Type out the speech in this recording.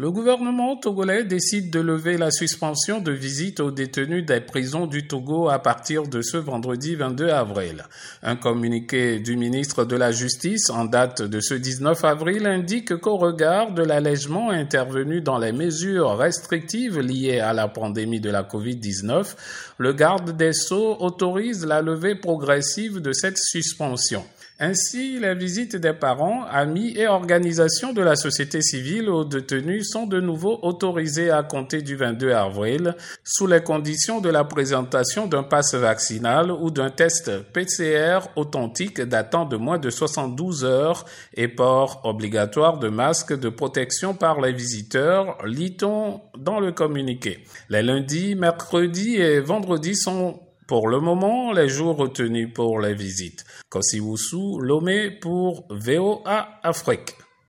Le gouvernement togolais décide de lever la suspension de visite aux détenus des prisons du Togo à partir de ce vendredi 22 avril. Un communiqué du ministre de la Justice en date de ce 19 avril indique qu'au regard de l'allègement intervenu dans les mesures restrictives liées à la pandémie de la COVID-19, le garde des Sceaux autorise la levée progressive de cette suspension. Ainsi, les visites des parents, amis et organisations de la société civile aux détenus sont de nouveau autorisées à compter du 22 avril sous les conditions de la présentation d'un passe vaccinal ou d'un test PCR authentique datant de moins de 72 heures et port obligatoire de masques de protection par les visiteurs, lit-on dans le communiqué. Les lundis, mercredis et vendredis sont pour le moment, les jours retenus pour les visites. Kosiwusu Lomé pour VOA Afrique.